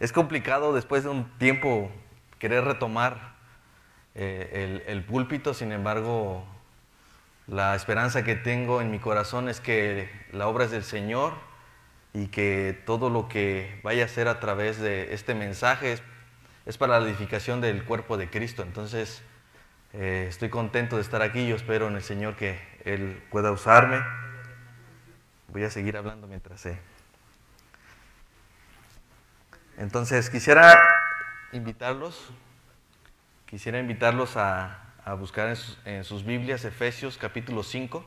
Es complicado después de un tiempo querer retomar eh, el, púlpito, sin embargo, la esperanza que tengo en mi corazón es que la obra es del Señor y que todo lo que vaya a ser a través de este mensaje es, para la edificación del cuerpo de Cristo. Entonces, eh, estoy contento de estar aquí. Yo espero en el Señor que Él pueda usarme. Voy a seguir hablando mientras sé. Entonces, quisiera invitarlos, quisiera invitarlos a, buscar en sus, Biblias Efesios capítulo 5.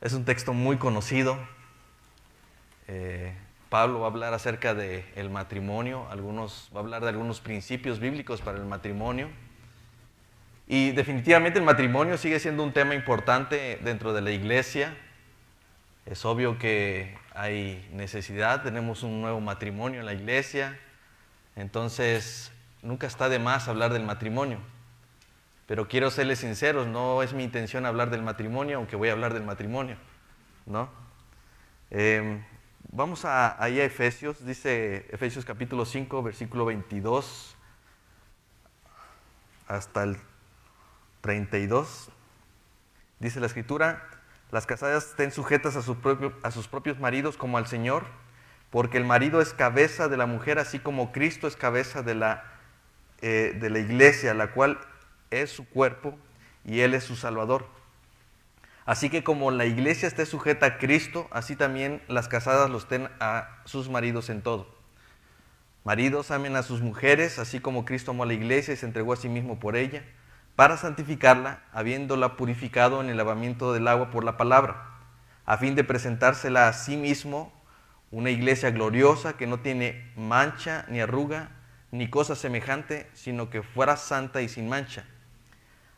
Es un texto muy conocido. Eh, Pablo va a hablar acerca del el matrimonio, algunos, va a hablar de algunos principios bíblicos para el matrimonio. Y definitivamente el matrimonio sigue siendo un tema importante dentro de la iglesia. Es obvio que hay necesidad, tenemos un nuevo matrimonio en la iglesia, entonces nunca está de más hablar del matrimonio. Pero quiero serles sinceros, no es mi intención hablar del matrimonio, aunque voy a hablar del matrimonio, ¿no? Eh, vamos a, ahí a Efesios, dice Efesios capítulo 5, versículo 22 hasta el 32. Dice la escritura, las casadas estén sujetas a, sus propios maridos como al Señor, porque el marido es cabeza de la mujer, así como Cristo es cabeza de la, eh, de la iglesia, la cual es su cuerpo y Él es su Salvador. Así que como la iglesia esté sujeta a Cristo, así también las casadas lo estén a sus maridos en todo. Maridos amen a sus mujeres, así como Cristo amó a la iglesia y se entregó a sí mismo por ella para santificarla, habiéndola purificado en el lavamiento del agua por la palabra, a fin de presentársela a sí mismo una iglesia gloriosa que no tiene mancha ni arruga ni cosa semejante, sino que fuera santa y sin mancha.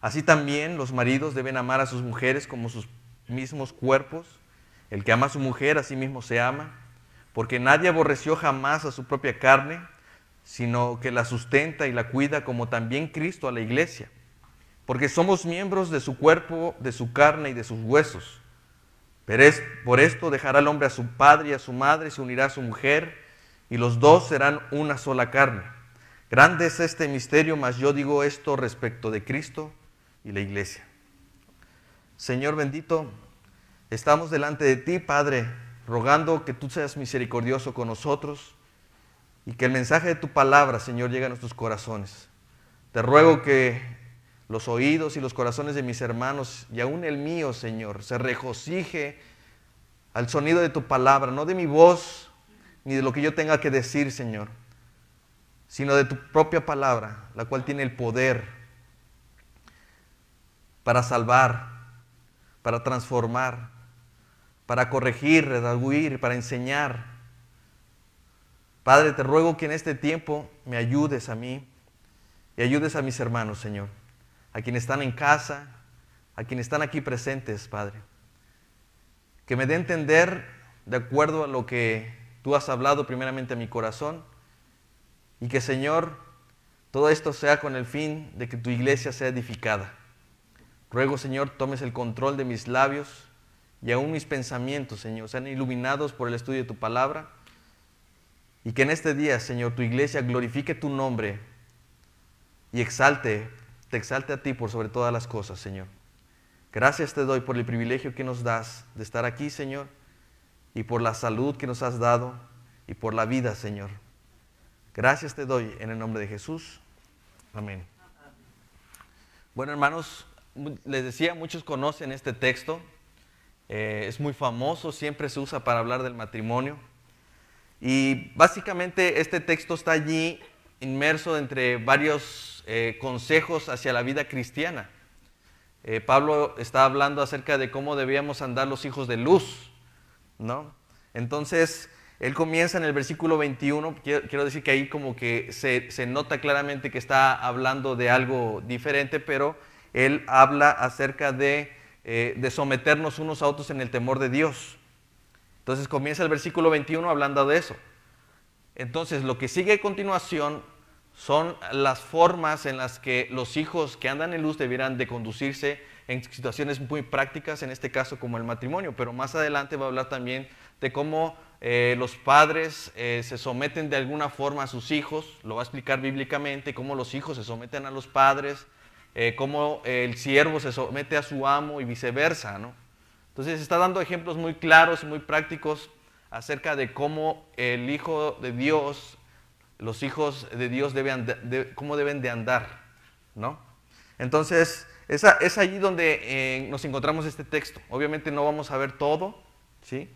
Así también los maridos deben amar a sus mujeres como sus mismos cuerpos. El que ama a su mujer a sí mismo se ama, porque nadie aborreció jamás a su propia carne, sino que la sustenta y la cuida como también Cristo a la iglesia porque somos miembros de su cuerpo, de su carne y de sus huesos. Pero es, por esto dejará el hombre a su padre y a su madre, se unirá a su mujer, y los dos serán una sola carne. Grande es este misterio, mas yo digo esto respecto de Cristo y la iglesia. Señor bendito, estamos delante de ti, Padre, rogando que tú seas misericordioso con nosotros y que el mensaje de tu palabra, Señor, llegue a nuestros corazones. Te ruego que los oídos y los corazones de mis hermanos y aún el mío, Señor, se regocije al sonido de tu palabra, no de mi voz ni de lo que yo tenga que decir, Señor, sino de tu propia palabra, la cual tiene el poder para salvar, para transformar, para corregir, redarguir, para enseñar. Padre, te ruego que en este tiempo me ayudes a mí y ayudes a mis hermanos, Señor a quienes están en casa, a quienes están aquí presentes, Padre. Que me dé entender de acuerdo a lo que tú has hablado primeramente a mi corazón y que, Señor, todo esto sea con el fin de que tu iglesia sea edificada. Ruego, Señor, tomes el control de mis labios y aún mis pensamientos, Señor, sean iluminados por el estudio de tu palabra y que en este día, Señor, tu iglesia glorifique tu nombre y exalte te exalte a ti por sobre todas las cosas, Señor. Gracias te doy por el privilegio que nos das de estar aquí, Señor, y por la salud que nos has dado y por la vida, Señor. Gracias te doy en el nombre de Jesús. Amén. Bueno, hermanos, les decía, muchos conocen este texto. Eh, es muy famoso, siempre se usa para hablar del matrimonio. Y básicamente este texto está allí inmerso entre varios eh, consejos hacia la vida cristiana. Eh, Pablo está hablando acerca de cómo debíamos andar los hijos de luz, ¿no? Entonces, él comienza en el versículo 21, quiero, decir que ahí como que se, se, nota claramente que está hablando de algo diferente, pero él habla acerca de, eh, de someternos unos a otros en el temor de Dios. Entonces comienza el versículo 21 hablando de eso. Entonces, lo que sigue a continuación son las formas en las que los hijos que andan en luz debieran de conducirse en situaciones muy prácticas, en este caso como el matrimonio, pero más adelante va a hablar también de cómo eh, los padres eh, se someten de alguna forma a sus hijos, lo va a explicar bíblicamente, cómo los hijos se someten a los padres, eh, cómo el siervo se somete a su amo y viceversa, ¿no? Entonces está dando ejemplos muy claros y muy prácticos acerca de cómo el Hijo de Dios, los hijos de Dios deben de, cómo deben de andar, ¿no? Entonces, es, es allí donde eh, nos encontramos este texto. Obviamente no vamos a ver todo, ¿sí?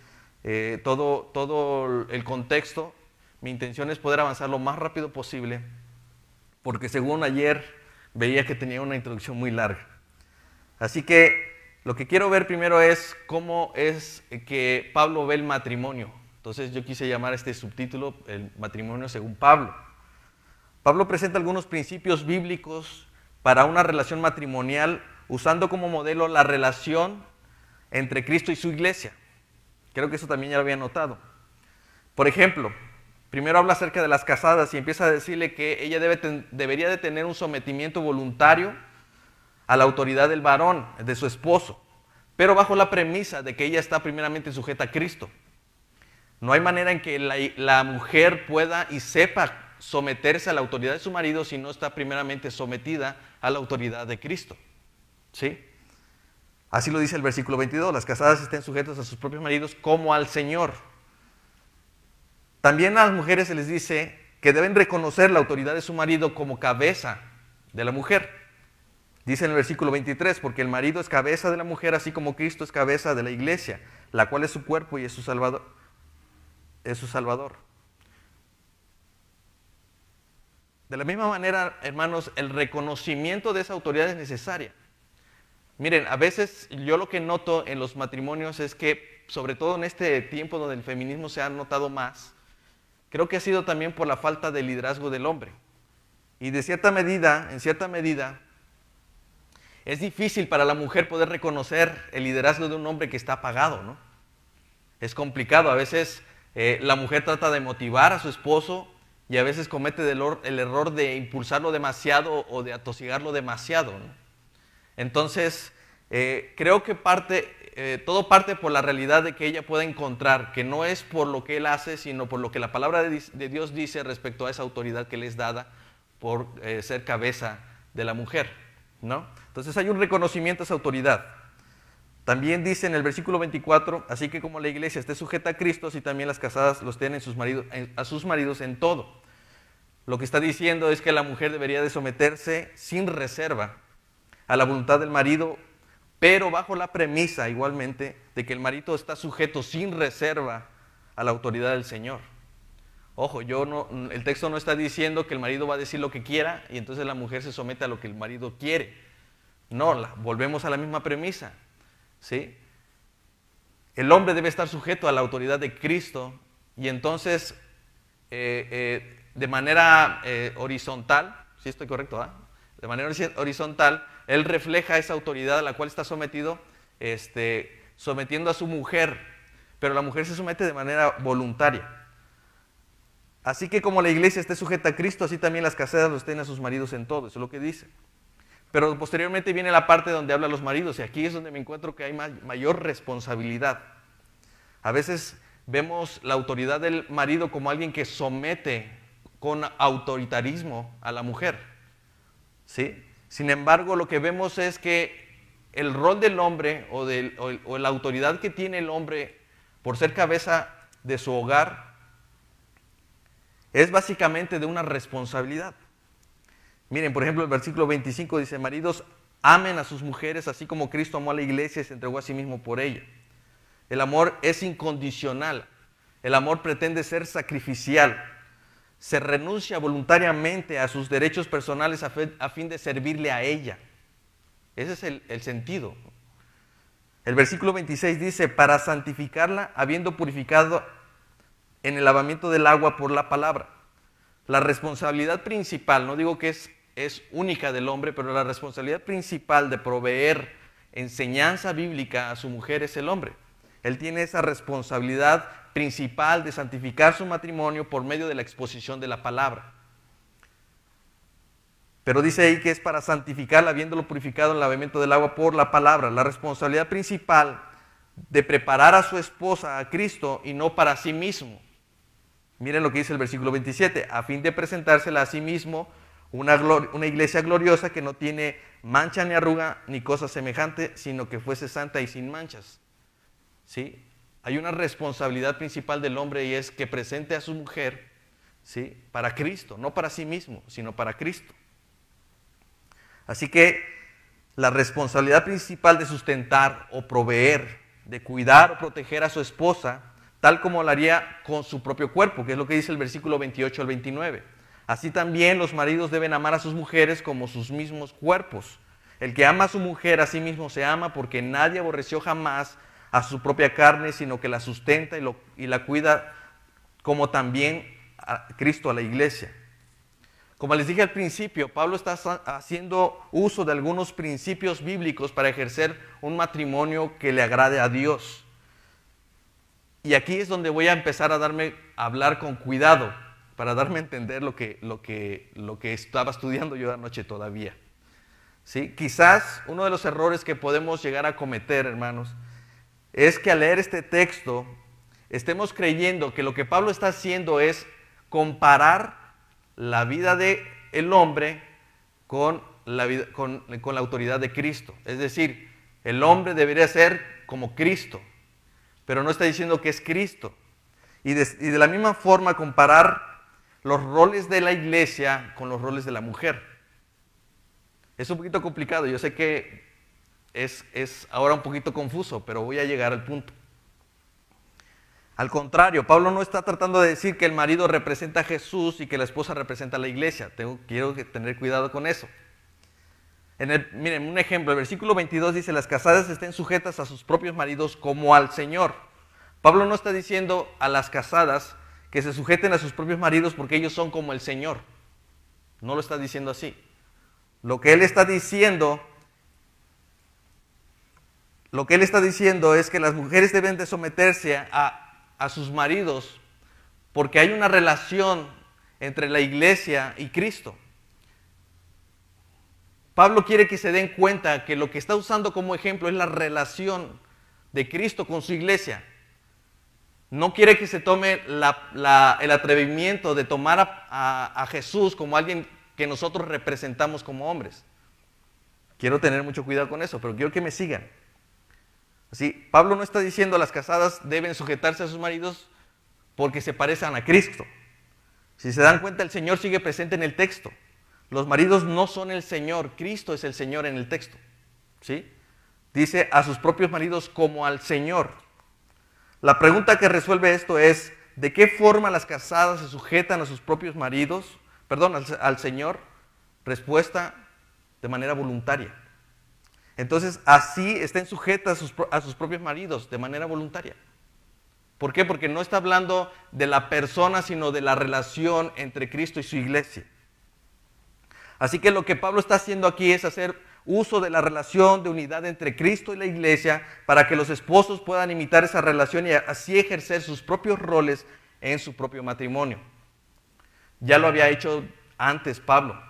Eh, todo, todo el contexto. Mi intención es poder avanzar lo más rápido posible, porque según ayer veía que tenía una introducción muy larga. Así que lo que quiero ver primero es cómo es que Pablo ve el matrimonio. Entonces yo quise llamar este subtítulo el matrimonio según Pablo. Pablo presenta algunos principios bíblicos para una relación matrimonial usando como modelo la relación entre Cristo y su iglesia. Creo que eso también ya lo había notado. Por ejemplo, primero habla acerca de las casadas y empieza a decirle que ella debe, debería de tener un sometimiento voluntario a la autoridad del varón, de su esposo, pero bajo la premisa de que ella está primeramente sujeta a Cristo. No hay manera en que la, mujer pueda y sepa someterse a la autoridad de su marido si no está primeramente sometida a la autoridad de Cristo. ¿Sí? Así lo dice el versículo 22, las casadas estén sujetas a sus propios maridos como al Señor. También a las mujeres se les dice que deben reconocer la autoridad de su marido como cabeza de la mujer. Dice en el versículo 23, porque el marido es cabeza de la mujer, así como Cristo es cabeza de la iglesia, la cual es su cuerpo y es su salvador. Es su salvador. De la misma manera, hermanos, el reconocimiento de esa autoridad es necesaria. Miren, a veces yo lo que noto en los matrimonios es que, sobre todo en este tiempo donde el feminismo se ha notado más, creo que ha sido también por la falta de liderazgo del hombre. Y de cierta medida, en cierta medida, es difícil para la mujer poder reconocer el liderazgo de un hombre que está apagado, ¿no? Es complicado. A veces eh, la mujer trata de motivar a su esposo y a veces comete el, error de impulsarlo demasiado o de atosigarlo demasiado. Entonces, eh, creo que parte, eh, todo parte por la realidad de que ella pueda encontrar, que no es por lo que él hace, sino por lo que la palabra de, Dios dice respecto a esa autoridad que le es dada por eh, ser cabeza de la mujer. ¿no? Entonces hay un reconocimiento a esa autoridad. También dice en el versículo 24, así que como la iglesia esté sujeta a Cristo, así también las casadas los tienen sus a sus maridos en todo. Lo que está diciendo es que la mujer debería de someterse sin reserva a la voluntad del marido, pero bajo la premisa igualmente de que el marido está sujeto sin reserva a la autoridad del Señor. Ojo, yo no, el texto no está diciendo que el marido va a decir lo que quiera y entonces la mujer se somete a lo que el marido quiere. No, volvemos a la misma premisa. ¿Sí? El hombre debe estar sujeto a la autoridad de Cristo y entonces eh, eh, de manera eh, horizontal, si estoy correcto, ¿ah? de manera horizontal, él refleja esa autoridad a la cual está sometido, este, sometiendo a su mujer, pero la mujer se somete de manera voluntaria. Así que como la iglesia esté sujeta a Cristo, así también las casadas los estén a sus maridos en todo, eso es lo que dice. Pero posteriormente viene la parte donde habla los maridos y aquí es donde me encuentro que hay mayor responsabilidad. A veces vemos la autoridad del marido como alguien que somete con autoritarismo a la mujer. ¿sí? Sin embargo, lo que vemos es que el rol del hombre o, o la autoridad que tiene el hombre por ser cabeza de su hogar es básicamente de una responsabilidad. Miren, por ejemplo, el versículo 25 dice, maridos, amen a sus mujeres así como Cristo amó a la iglesia y se entregó a sí mismo por ella. El amor es incondicional. El amor pretende ser sacrificial. Se renuncia voluntariamente a sus derechos personales a, fin de servirle a ella. Ese es el, el sentido. El versículo 26 dice, para santificarla, habiendo purificado en el lavamiento del agua por la palabra. La responsabilidad principal, no digo que es es única del hombre, pero la responsabilidad principal de proveer enseñanza bíblica a su mujer es el hombre. Él tiene esa responsabilidad principal de santificar su matrimonio por medio de la exposición de la palabra. Pero dice ahí que es para santificarla, habiéndolo purificado en el lavamiento del agua por la palabra. La responsabilidad principal de preparar a su esposa, a Cristo, y no para sí mismo. Miren lo que dice el versículo 27, a fin de presentársela a sí mismo una, una, iglesia gloriosa que no tiene mancha ni arruga ni cosa semejante, sino que fuese santa y sin manchas. ¿Sí? Hay una responsabilidad principal del hombre y es que presente a su mujer ¿sí? para Cristo, no para sí mismo, sino para Cristo. Así que la responsabilidad principal de sustentar o proveer, de cuidar o proteger a su esposa, tal como lo haría con su propio cuerpo, que es lo que dice el versículo 28 al 29. Así también los maridos deben amar a sus mujeres como sus mismos cuerpos. El que ama a su mujer a sí mismo se ama porque nadie aborreció jamás a su propia carne, sino que la sustenta y, la cuida como también a Cristo a la iglesia. Como les dije al principio, Pablo está haciendo uso de algunos principios bíblicos para ejercer un matrimonio que le agrade a Dios. Y aquí es donde voy a empezar a darme a hablar con cuidado para darme a entender lo que, lo que, lo que estaba estudiando yo anoche todavía. ¿Sí? Quizás uno de los errores que podemos llegar a cometer, hermanos, es que al leer este texto estemos creyendo que lo que Pablo está haciendo es comparar la vida del el hombre con la, con, la autoridad de Cristo. Es decir, el hombre debería ser como Cristo, pero no está diciendo que es Cristo. Y de, y de, la misma forma comparar los roles de la iglesia con los roles de la mujer. Es un poquito complicado, yo sé que es, es ahora un poquito confuso, pero voy a llegar al punto. Al contrario, Pablo no está tratando de decir que el marido representa a Jesús y que la esposa representa a la iglesia. Tengo, quiero tener cuidado con eso. En miren, un ejemplo, el versículo 22 dice, las casadas estén sujetas a sus propios maridos como al Señor. Pablo no está diciendo a las casadas que se sujeten a sus propios maridos porque ellos son como el Señor. No lo está diciendo así. Lo que él está diciendo, lo que él está diciendo es que las mujeres deben de someterse a a sus maridos porque hay una relación entre la iglesia y Cristo. Pablo quiere que se den cuenta que lo que está usando como ejemplo es la relación de Cristo con su iglesia. No quiere que se tome el atrevimiento de tomar a, Jesús como alguien que nosotros representamos como hombres. Quiero tener mucho cuidado con eso, pero quiero que me sigan. Así, Pablo no está diciendo las casadas deben sujetarse a sus maridos porque se parecen a Cristo. Si se dan cuenta, el Señor sigue presente en el texto. Los maridos no son el Señor, Cristo es el Señor en el texto. ¿Sí? Dice a sus propios maridos como al Señor. La pregunta que resuelve esto es, ¿de qué forma las casadas se sujetan a sus propios maridos? Perdón, al, Señor. Respuesta, de manera voluntaria. Entonces, así estén sujetas a sus, propios maridos de manera voluntaria. ¿Por qué? Porque no está hablando de la persona, sino de la relación entre Cristo y su iglesia. Así que lo que Pablo está haciendo aquí es hacer uso de la relación de unidad entre Cristo y la iglesia para que los esposos puedan imitar esa relación y así ejercer sus propios roles en su propio matrimonio. Ya lo había hecho antes Pablo.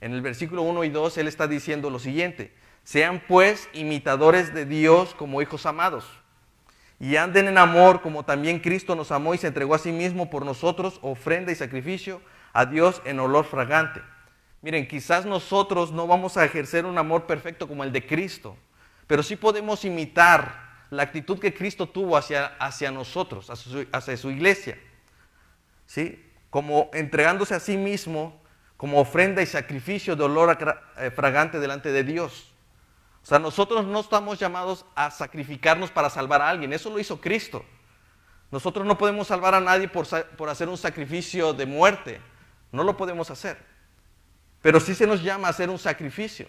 En el versículo 1 y 2 él está diciendo lo siguiente, sean pues imitadores de Dios como hijos amados. Y anden en amor como también Cristo nos amó y se entregó a sí mismo por nosotros, ofrenda y sacrificio a Dios en olor fragante. Miren, quizás nosotros no vamos a ejercer un amor perfecto como el de Cristo, pero sí podemos imitar la actitud que Cristo tuvo hacia, hacia nosotros, hacia su, iglesia. ¿Sí? Como entregándose a sí mismo como ofrenda y sacrificio de olor eh, fragante delante de Dios. O sea, nosotros no estamos llamados a sacrificarnos para salvar a alguien. Eso lo hizo Cristo. Nosotros no podemos salvar a nadie por, por hacer un sacrificio de muerte. No lo podemos hacer. Pero sí se nos llama a hacer un sacrificio.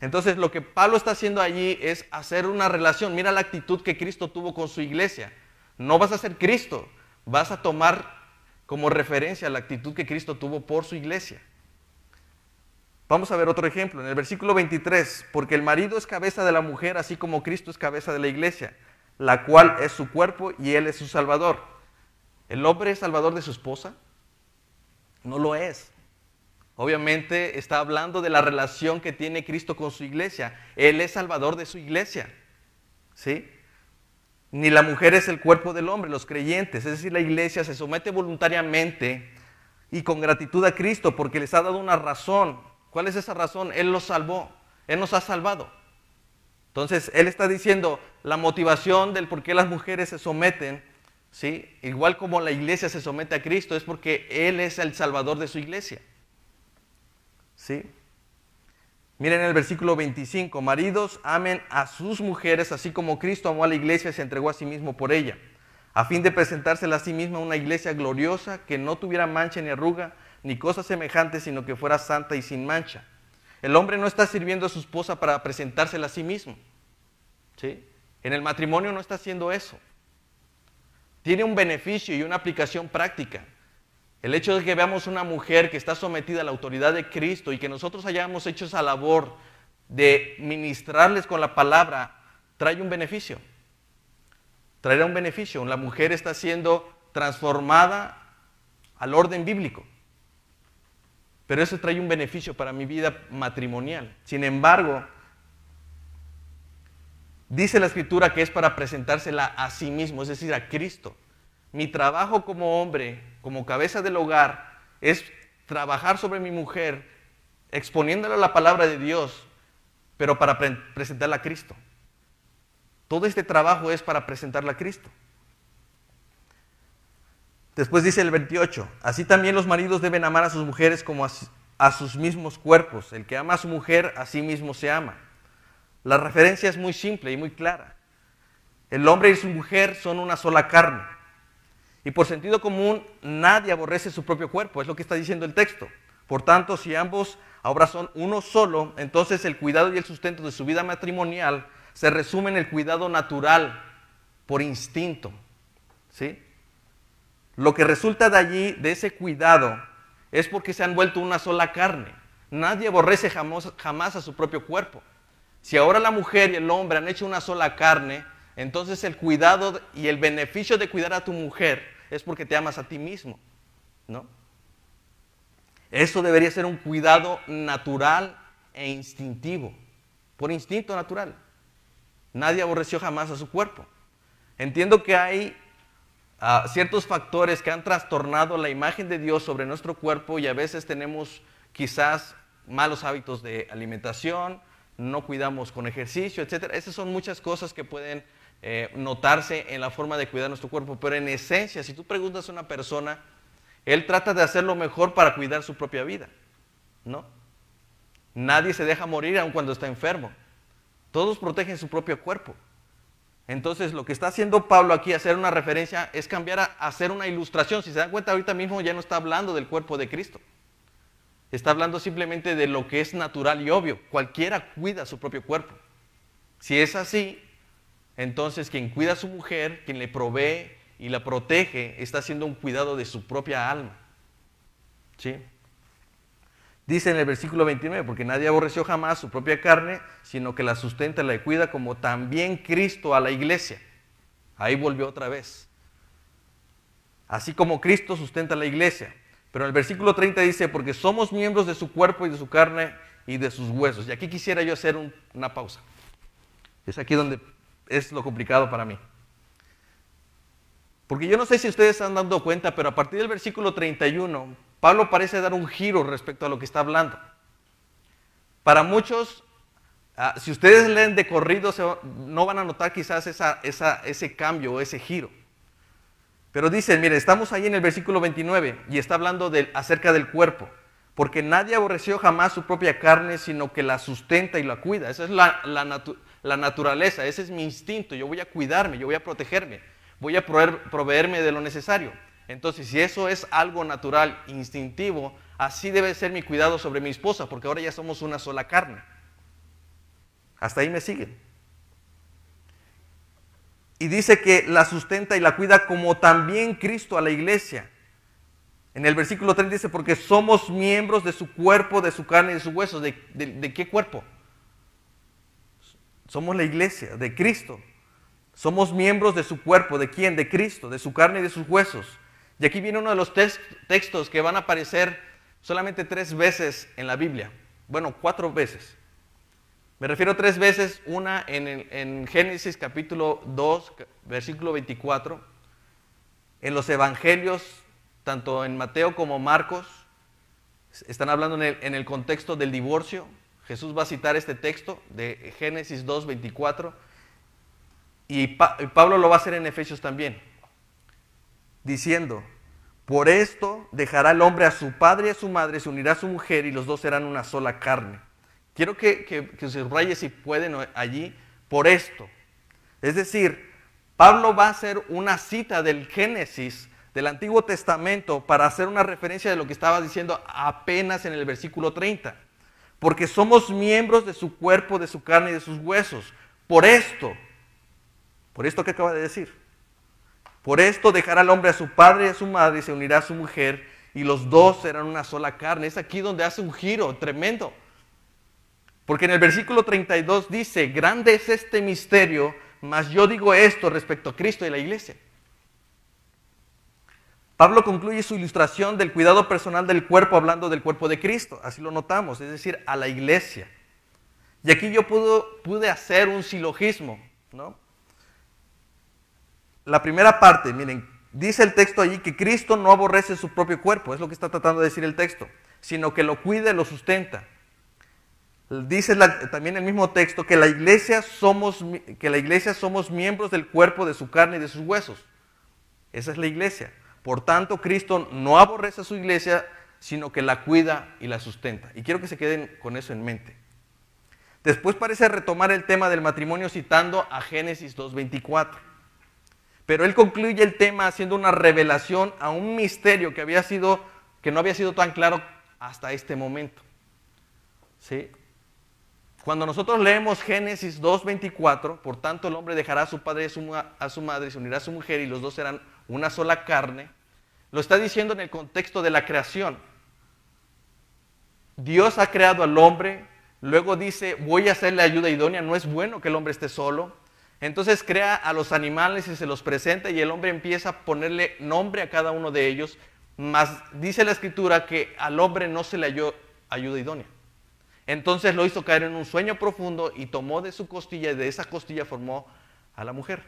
Entonces lo que Pablo está haciendo allí es hacer una relación. Mira la actitud que Cristo tuvo con su iglesia. No vas a ser Cristo, vas a tomar como referencia la actitud que Cristo tuvo por su iglesia. Vamos a ver otro ejemplo, en el versículo 23, porque el marido es cabeza de la mujer, así como Cristo es cabeza de la iglesia, la cual es su cuerpo y él es su salvador. ¿El hombre es salvador de su esposa? No lo es. Obviamente está hablando de la relación que tiene Cristo con su iglesia. Él es salvador de su iglesia. ¿Sí? ni la mujer es el cuerpo del hombre, los creyentes. Es decir, la iglesia se somete voluntariamente y con gratitud a Cristo porque les ha dado una razón. ¿Cuál es esa razón? Él los salvó, Él nos ha salvado. Entonces, Él está diciendo la motivación del por qué las mujeres se someten, ¿sí? igual como la iglesia se somete a Cristo, es porque Él es el salvador de su iglesia. ¿Sí? Miren el versículo 25, maridos amen a sus mujeres así como Cristo amó a la iglesia y se entregó a sí mismo por ella, a fin de presentársela a sí misma una iglesia gloriosa que no tuviera mancha ni arruga ni cosas semejantes, sino que fuera santa y sin mancha. El hombre no está sirviendo a su esposa para presentársela a sí mismo. ¿sí? En el matrimonio no está haciendo eso. Tiene un beneficio y una aplicación práctica. El hecho de que veamos una mujer que está sometida a la autoridad de Cristo y que nosotros hayamos hecho esa labor de ministrarles con la palabra, trae un beneficio. Traerá un beneficio. La mujer está siendo transformada al orden bíblico. Pero eso trae un beneficio para mi vida matrimonial. Sin embargo, dice la escritura que es para presentársela a sí mismo, es decir, a Cristo. Mi trabajo como hombre como cabeza del hogar es trabajar sobre mi mujer, exponiéndole la palabra de Dios, pero para presentarla a Cristo. Todo este trabajo es para presentarla a Cristo. Después dice el 28, así también los maridos deben amar a sus mujeres como a, a sus mismos cuerpos. El que ama a su mujer, a sí mismo se ama. La referencia es muy simple y muy clara. El hombre y su mujer son una sola carne. Y por sentido común, nadie aborrece su propio cuerpo, es lo que está diciendo el texto. Por tanto, si ambos ahora son uno solo, entonces el cuidado y el sustento de su vida matrimonial se resume en el cuidado natural, por instinto. ¿sí? Lo que resulta de allí, de ese cuidado, es porque se han vuelto una sola carne. Nadie aborrece jamás, jamás a su propio cuerpo. Si ahora la mujer y el hombre han hecho una sola carne, entonces el cuidado y el beneficio de cuidar a tu mujer es porque te amas a ti mismo, ¿no? Eso debería ser un cuidado natural e instintivo, por instinto natural. Nadie aborreció jamás a su cuerpo. Entiendo que hay ah, ciertos factores que han trastornado la imagen de Dios sobre nuestro cuerpo y a veces tenemos quizás malos hábitos de alimentación, no cuidamos con ejercicio, etc. Esas son muchas cosas que pueden eh, notarse en la forma de cuidar nuestro cuerpo, pero en esencia, si tú preguntas a una persona, él trata de hacer lo mejor para cuidar su propia vida, ¿no? Nadie se deja morir aun cuando está enfermo. Todos protegen su propio cuerpo. Entonces, lo que está haciendo Pablo aquí, hacer una referencia, es cambiar a hacer una ilustración. Si se dan cuenta, ahorita mismo ya no está hablando del cuerpo de Cristo. Está hablando simplemente de lo que es natural y obvio. Cualquiera cuida su propio cuerpo. Si es así, entonces quien cuida a su mujer, quien le provee y la protege, está haciendo un cuidado de su propia alma. ¿Sí? Dice en el versículo 29, porque nadie aborreció jamás su propia carne, sino que la sustenta y la cuida como también Cristo a la iglesia. Ahí volvió otra vez. Así como Cristo sustenta la iglesia. Pero en el versículo 30 dice, porque somos miembros de su cuerpo y de su carne y de sus huesos. Y aquí quisiera yo hacer una pausa. Es aquí donde es lo complicado para mí. Porque yo no sé si ustedes han dado cuenta, pero a partir del versículo 31, Pablo parece dar un giro respecto a lo que está hablando. Para muchos, ah, si ustedes leen de corrido, no van a notar quizás ese cambio o ese giro. Pero dicen, mire, estamos ahí en el versículo 29 y está hablando acerca del cuerpo. Porque nadie aborreció jamás su propia carne, sino que la sustenta y la cuida. Esa es la, la, la naturaleza, ese es mi instinto, yo voy a cuidarme, yo voy a protegerme, voy a proveerme de lo necesario. Entonces, si eso es algo natural, instintivo, así debe ser mi cuidado sobre mi esposa, porque ahora ya somos una sola carne. Hasta ahí me siguen. Y dice que la sustenta y la cuida como también Cristo a la iglesia. En el versículo 3 dice, porque somos miembros de su cuerpo, de su carne y de sus huesos. de qué cuerpo? Somos la iglesia de Cristo. Somos miembros de su cuerpo. ¿De quién? De Cristo, de su carne y de sus huesos. Y aquí viene uno de los textos que van a aparecer solamente tres veces en la Biblia. Bueno, cuatro veces. Me refiero tres veces, una en, Génesis capítulo 2, versículo 24, en los evangelios, tanto en Mateo como Marcos, están hablando en el, contexto del divorcio. Jesús va a citar este texto de Génesis 2, 24, y Pablo lo va a hacer en Efesios también, diciendo, por esto dejará el hombre a su padre y a su madre, se unirá a su mujer y los dos serán una sola carne. Quiero que, que, se raye si pueden allí, por esto. Es decir, Pablo va a hacer una cita del Génesis, del Antiguo Testamento, para hacer una referencia de lo que estaba diciendo apenas en el versículo 30. Porque somos miembros de su cuerpo, de su carne y de sus huesos. Por esto, por esto que acaba de decir. Por esto dejará al hombre a su padre y a su madre y se unirá a su mujer y los dos serán una sola carne. Es aquí donde hace un giro tremendo. Porque en el versículo 32 dice, grande es este misterio, mas yo digo esto respecto a Cristo y la iglesia. Pablo concluye su ilustración del cuidado personal del cuerpo hablando del cuerpo de Cristo, así lo notamos, es decir, a la iglesia. Y aquí yo pude, hacer un silogismo, ¿no? la primera parte, miren, dice el texto allí que Cristo no aborrece su propio cuerpo, es lo que está tratando de decir el texto, sino que lo cuida y lo sustenta. Dice también el mismo texto que la, iglesia somos, que la iglesia somos miembros del cuerpo de su carne y de sus huesos. Esa es la iglesia. Por tanto, Cristo no aborrece a su iglesia, sino que la cuida y la sustenta. Y quiero que se queden con eso en mente. Después parece retomar el tema del matrimonio citando a Génesis 2.24. Pero él concluye el tema haciendo una revelación a un misterio que, había sido, que no había sido tan claro hasta este momento. ¿Sí? Cuando nosotros leemos Génesis 2.24, por tanto el hombre dejará a su padre y a su, a su madre y se unirá a su mujer y los dos serán una sola carne, lo está diciendo en el contexto de la creación. Dios ha creado al hombre, luego dice, voy a hacerle ayuda idónea, no es bueno que el hombre esté solo, entonces crea a los animales y se los presenta y el hombre empieza a ponerle nombre a cada uno de ellos, mas dice la escritura que al hombre no se le halló ayuda idónea. Entonces lo hizo caer en un sueño profundo y tomó de su costilla y de esa costilla formó a la mujer.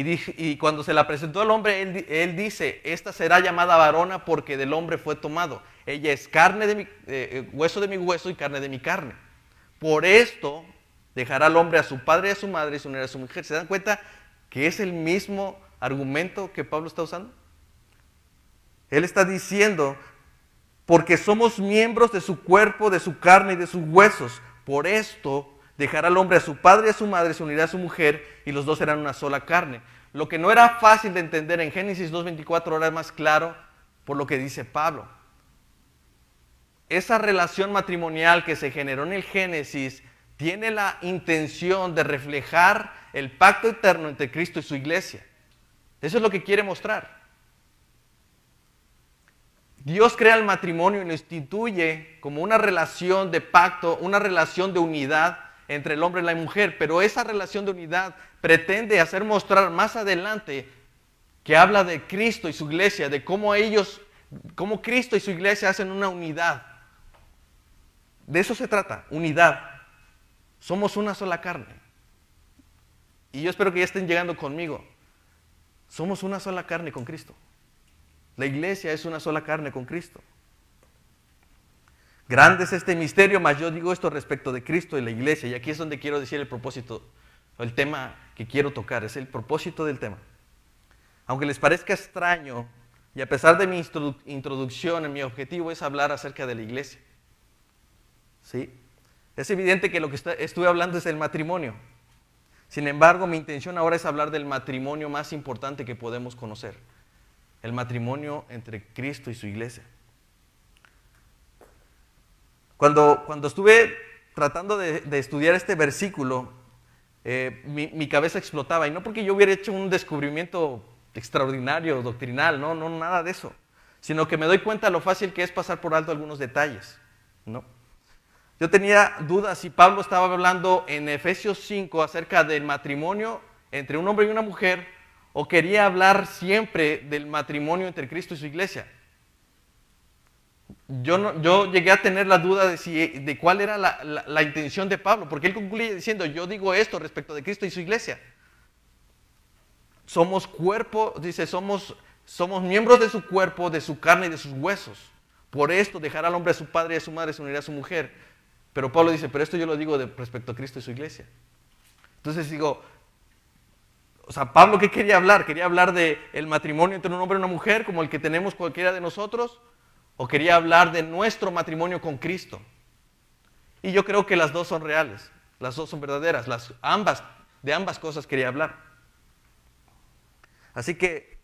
Y, cuando se la presentó al hombre, él, dice, esta será llamada varona porque del hombre fue tomado. Ella es carne de mi, eh, eh, hueso de mi hueso y carne de mi carne. Por esto dejará al hombre a su padre y a su madre y se unirá a su mujer. ¿Se dan cuenta que es el mismo argumento que Pablo está usando? Él está diciendo, porque somos miembros de su cuerpo, de su carne y de sus huesos. Por esto dejará al hombre a su padre y a su madre, se unirá a su mujer y los dos serán una sola carne. Lo que no era fácil de entender en Génesis 2.24 ahora es más claro por lo que dice Pablo. Esa relación matrimonial que se generó en el Génesis tiene la intención de reflejar el pacto eterno entre Cristo y su iglesia. Eso es lo que quiere mostrar. Dios crea el matrimonio y lo instituye como una relación de pacto, una relación de unidad entre el hombre y la mujer, pero esa relación de unidad pretende hacer mostrar más adelante que habla de Cristo y su iglesia, de cómo ellos, cómo Cristo y su iglesia hacen una unidad. De eso se trata, unidad. Somos una sola carne. Y yo espero que ya estén llegando conmigo. Somos una sola carne con Cristo. La iglesia es una sola carne con Cristo. Grande es este misterio, mas yo digo esto respecto de Cristo y la iglesia. Y aquí es donde quiero decir el propósito, el tema que quiero tocar, es el propósito del tema. Aunque les parezca extraño, y a pesar de mi introducción, mi objetivo es hablar acerca de la iglesia. ¿Sí? Es evidente que lo que estuve hablando es el matrimonio. Sin embargo, mi intención ahora es hablar del matrimonio más importante que podemos conocer. El matrimonio entre Cristo y su iglesia. Cuando, cuando estuve tratando de, estudiar este versículo, eh, mi, cabeza explotaba. Y no porque yo hubiera hecho un descubrimiento extraordinario, doctrinal, no, no, nada de eso. Sino que me doy cuenta lo fácil que es pasar por alto algunos detalles. ¿no? Yo tenía dudas si Pablo estaba hablando en Efesios 5 acerca del matrimonio entre un hombre y una mujer o quería hablar siempre del matrimonio entre Cristo y su iglesia. Yo, no, yo llegué a tener la duda de, si, de cuál era la, la intención de Pablo, porque él concluye diciendo, yo digo esto respecto de Cristo y su iglesia. Somos cuerpo, dice, somos, somos miembros de su cuerpo, de su carne y de sus huesos. Por esto dejará al hombre a su padre y a su madre, se unirá a su mujer. Pero Pablo dice, pero esto yo lo digo de, respecto a Cristo y su iglesia. Entonces digo, o sea, Pablo, ¿qué quería hablar? ¿Quería hablar de el matrimonio entre un hombre y una mujer, como el que tenemos cualquiera de nosotros? ¿O quería hablar de nuestro matrimonio con Cristo? Y yo creo que las dos son reales, las dos son verdaderas, las, ambas, de ambas cosas quería hablar. Así que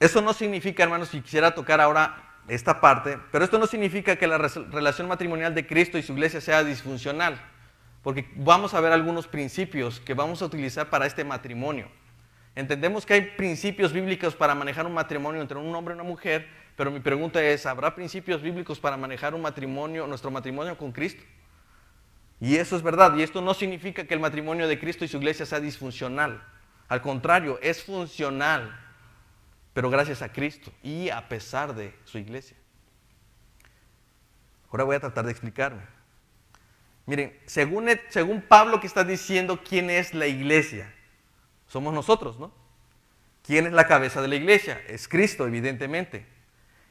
eso no significa, hermanos, si quisiera tocar ahora esta parte, pero esto no significa que la relación matrimonial de Cristo y su iglesia sea disfuncional, porque vamos a ver algunos principios que vamos a utilizar para este matrimonio. Entendemos que hay principios bíblicos para manejar un matrimonio entre un hombre y una mujer, pero mi pregunta es, ¿habrá principios bíblicos para manejar un matrimonio, nuestro matrimonio con Cristo? Y eso es verdad, y esto no significa que el matrimonio de Cristo y su iglesia sea disfuncional. Al contrario, es funcional pero gracias a Cristo y a pesar de su iglesia. Ahora voy a tratar de explicarme. Miren, según, según Pablo que está diciendo quién es la iglesia, somos nosotros, ¿no? ¿Quién es la cabeza de la iglesia? Es Cristo, evidentemente.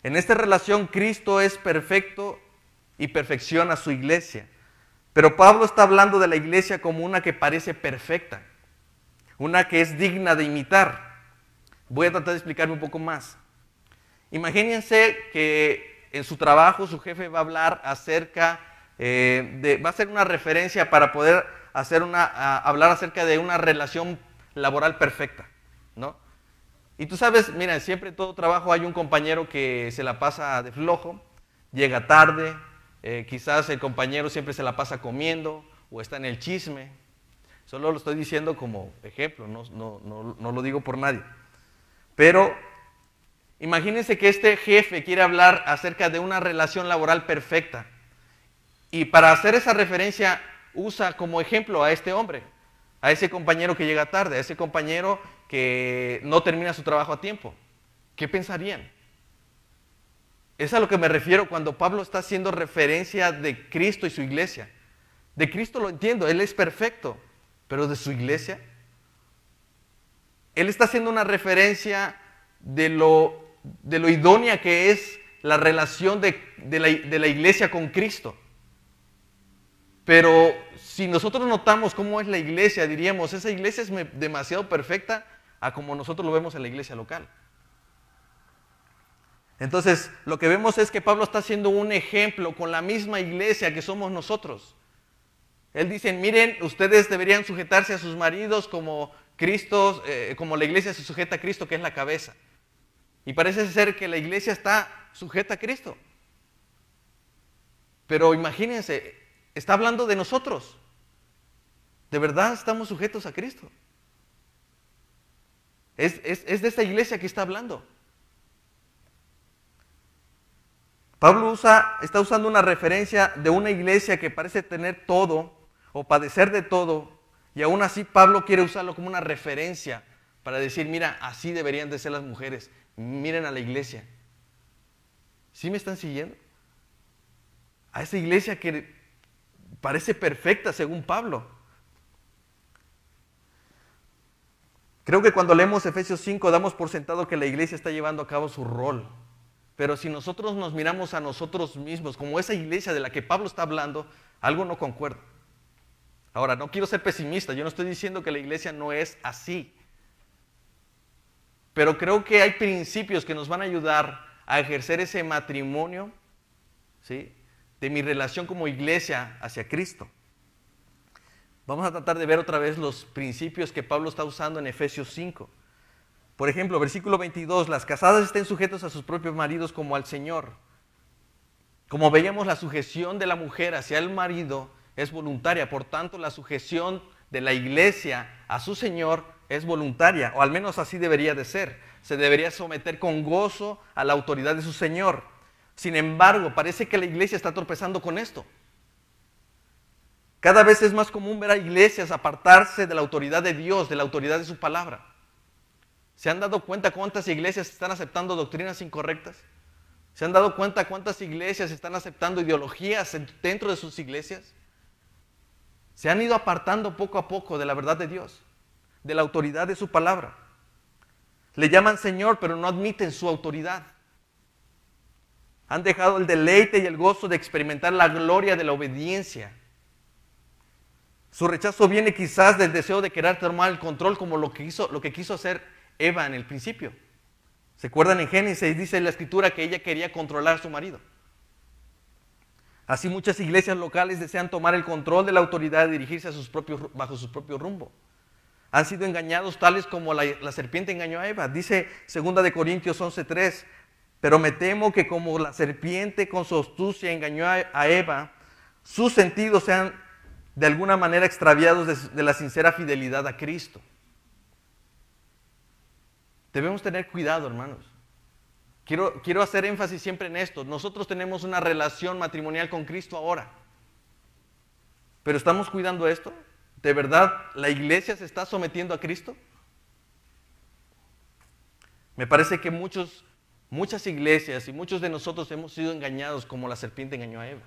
En esta relación Cristo es perfecto y perfecciona su iglesia. Pero Pablo está hablando de la iglesia como una que parece perfecta, una que es digna de imitar. Voy a tratar de explicarme un poco más. Imagínense que en su trabajo su jefe va a hablar acerca eh, de, va a hacer una referencia para poder hacer una, hablar acerca de una relación laboral perfecta. Y tú sabes, mira, siempre en todo trabajo hay un compañero que se la pasa de flojo, llega tarde, eh, quizás el compañero siempre se la pasa comiendo o está en el chisme. Solo lo estoy diciendo como ejemplo, no, no, no lo digo por nadie. Pero imagínense que este jefe quiere hablar acerca de una relación laboral perfecta. Y para hacer esa referencia usa como ejemplo a este hombre, a ese compañero que llega tarde, a ese compañero que no termina su trabajo a tiempo. ¿Qué pensarían? Es a lo que me refiero cuando Pablo está haciendo referencia de Cristo y su iglesia. De Cristo lo entiendo, Él es perfecto, pero de su iglesia él está haciendo una referencia de lo, de lo idónea que es la relación de, la, iglesia con Cristo. Pero si nosotros notamos cómo es la iglesia, diríamos, esa iglesia es demasiado perfecta a como nosotros lo vemos en la iglesia local. Entonces, lo que vemos es que Pablo está haciendo un ejemplo con la misma iglesia que somos nosotros. Él dice, miren, ustedes deberían sujetarse a sus maridos como Cristo, eh, como la iglesia se sujeta a Cristo, que es la cabeza. Y parece ser que la iglesia está sujeta a Cristo. Pero imagínense, está hablando de nosotros. De verdad estamos sujetos a Cristo. Es, de esta iglesia que está hablando. Pablo usa, está usando una referencia de una iglesia que parece tener todo o padecer de todo, y aún así Pablo quiere usarlo como una referencia para decir, mira, así deberían de ser las mujeres. Miren a la iglesia. ¿Sí me están siguiendo? A esa iglesia que parece perfecta según Pablo. Creo que cuando leemos Efesios 5 damos por sentado que la iglesia está llevando a cabo su rol. Pero si nosotros nos miramos a nosotros mismos como esa iglesia de la que Pablo está hablando, algo no concuerda. Ahora, no quiero ser pesimista, yo no estoy diciendo que la iglesia no es así. Pero creo que hay principios que nos van a ayudar a ejercer ese matrimonio ¿sí? de mi relación como iglesia hacia Cristo. Vamos a tratar de ver otra vez los principios que Pablo está usando en Efesios 5. Por ejemplo, versículo 22, las casadas estén sujetas a sus propios maridos como al Señor. Como veíamos la sujeción de la mujer hacia el marido es voluntaria. Por tanto, la sujeción de la iglesia a su Señor es voluntaria, o al menos así debería de ser. Se debería someter con gozo a la autoridad de su Señor. Sin embargo, parece que la iglesia está tropezando con esto. Cada vez es más común ver a iglesias apartarse de la autoridad de Dios, de la autoridad de su palabra. ¿Se han dado cuenta cuántas iglesias están aceptando doctrinas incorrectas? ¿Se han dado cuenta cuántas iglesias están aceptando ideologías dentro de sus iglesias? Se han ido apartando poco a poco de la verdad de Dios, de la autoridad de su palabra. Le llaman Señor, pero no admiten su autoridad. Han dejado el deleite y el gozo de experimentar la gloria de la obediencia. Su rechazo viene quizás del deseo de querer tomar el control como lo que, hizo, lo que quiso hacer Eva en el principio. ¿Se acuerdan en Génesis? Dice la escritura que ella quería controlar a su marido. Así muchas iglesias locales desean tomar el control de la autoridad y dirigirse a sus propios, bajo su propio rumbo. Han sido engañados tales como la, serpiente engañó a Eva. Dice 2 de Corintios 11:3, pero me temo que como la serpiente con su astucia engañó a, Eva, sus sentidos sean de alguna manera extraviados de la sincera fidelidad a Cristo. Debemos tener cuidado, hermanos. Quiero, quiero hacer énfasis siempre en esto. Nosotros tenemos una relación matrimonial con Cristo ahora. Pero ¿estamos cuidando esto? ¿De verdad la iglesia se está sometiendo a Cristo? Me parece que muchos, muchas iglesias y muchos de nosotros hemos sido engañados como la serpiente engañó a Eva.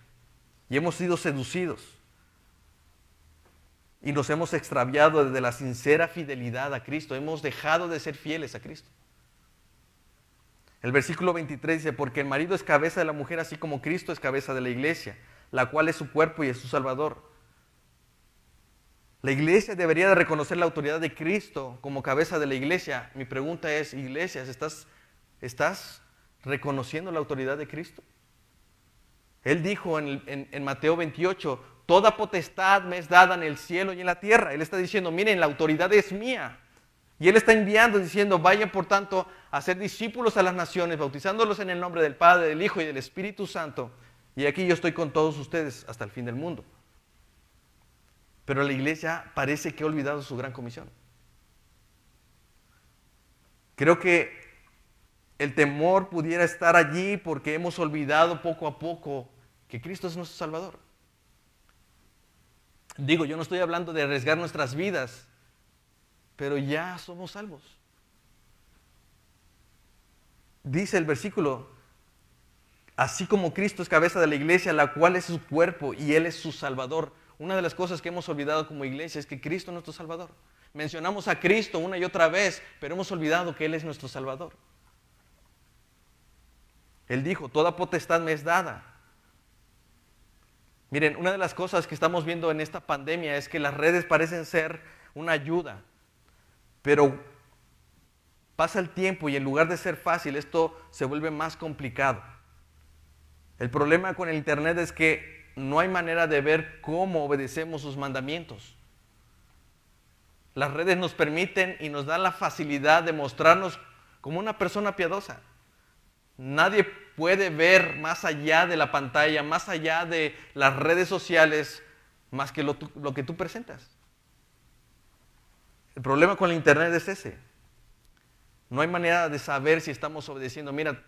Y hemos sido seducidos. Y nos hemos extraviado desde la sincera fidelidad a Cristo. Hemos dejado de ser fieles a Cristo. El versículo 23 dice, porque el marido es cabeza de la mujer, así como Cristo es cabeza de la iglesia, la cual es su cuerpo y es su salvador. La iglesia debería de reconocer la autoridad de Cristo como cabeza de la iglesia. Mi pregunta es, iglesias, ¿estás, estás reconociendo la autoridad de Cristo? Él dijo en, en Mateo 28, Toda potestad me es dada en el cielo y en la tierra. Él está diciendo, miren, la autoridad es mía. Y Él está enviando, diciendo, vayan por tanto a ser discípulos a las naciones, bautizándolos en el nombre del Padre, del Hijo y del Espíritu Santo. Y aquí yo estoy con todos ustedes hasta el fin del mundo. Pero la iglesia parece que ha olvidado su gran comisión. Creo que el temor pudiera estar allí porque hemos olvidado poco a poco que Cristo es nuestro Salvador. Digo, yo no estoy hablando de arriesgar nuestras vidas, pero ya somos salvos. Dice el versículo, así como Cristo es cabeza de la iglesia, la cual es su cuerpo y Él es su Salvador. Una de las cosas que hemos olvidado como iglesia es que Cristo es nuestro Salvador. Mencionamos a Cristo una y otra vez, pero hemos olvidado que Él es nuestro Salvador. Él dijo, toda potestad me es dada Miren, una de las cosas que estamos viendo en esta pandemia es que las redes parecen ser una ayuda, pero pasa el tiempo y en lugar de ser fácil, esto se vuelve más complicado. El problema con el Internet es que no hay manera de ver cómo obedecemos sus mandamientos. Las redes nos permiten y nos dan la facilidad de mostrarnos como una persona piadosa. Nadie puede ver más allá de la pantalla, más allá de las redes sociales, más que lo, que tú presentas. El problema con el Internet es ese. No hay manera de saber si estamos obedeciendo. Mira,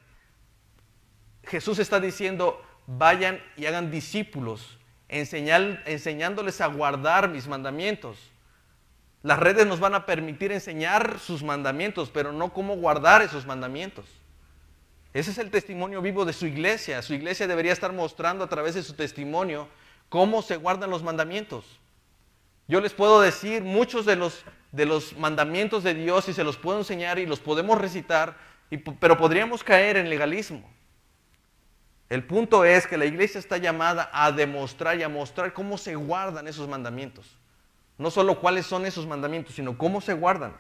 Jesús está diciendo, vayan y hagan discípulos, enseñándoles a guardar mis mandamientos. Las redes nos van a permitir enseñar sus mandamientos, pero no cómo guardar esos mandamientos. Ese es el testimonio vivo de su iglesia. Su iglesia debería estar mostrando a través de su testimonio cómo se guardan los mandamientos. Yo les puedo decir muchos de los, de los mandamientos de Dios y se los puedo enseñar y los podemos recitar, pero podríamos caer en legalismo. El punto es que la iglesia está llamada a demostrar y a mostrar cómo se guardan esos mandamientos. No solo cuáles son esos mandamientos, sino cómo se guardan.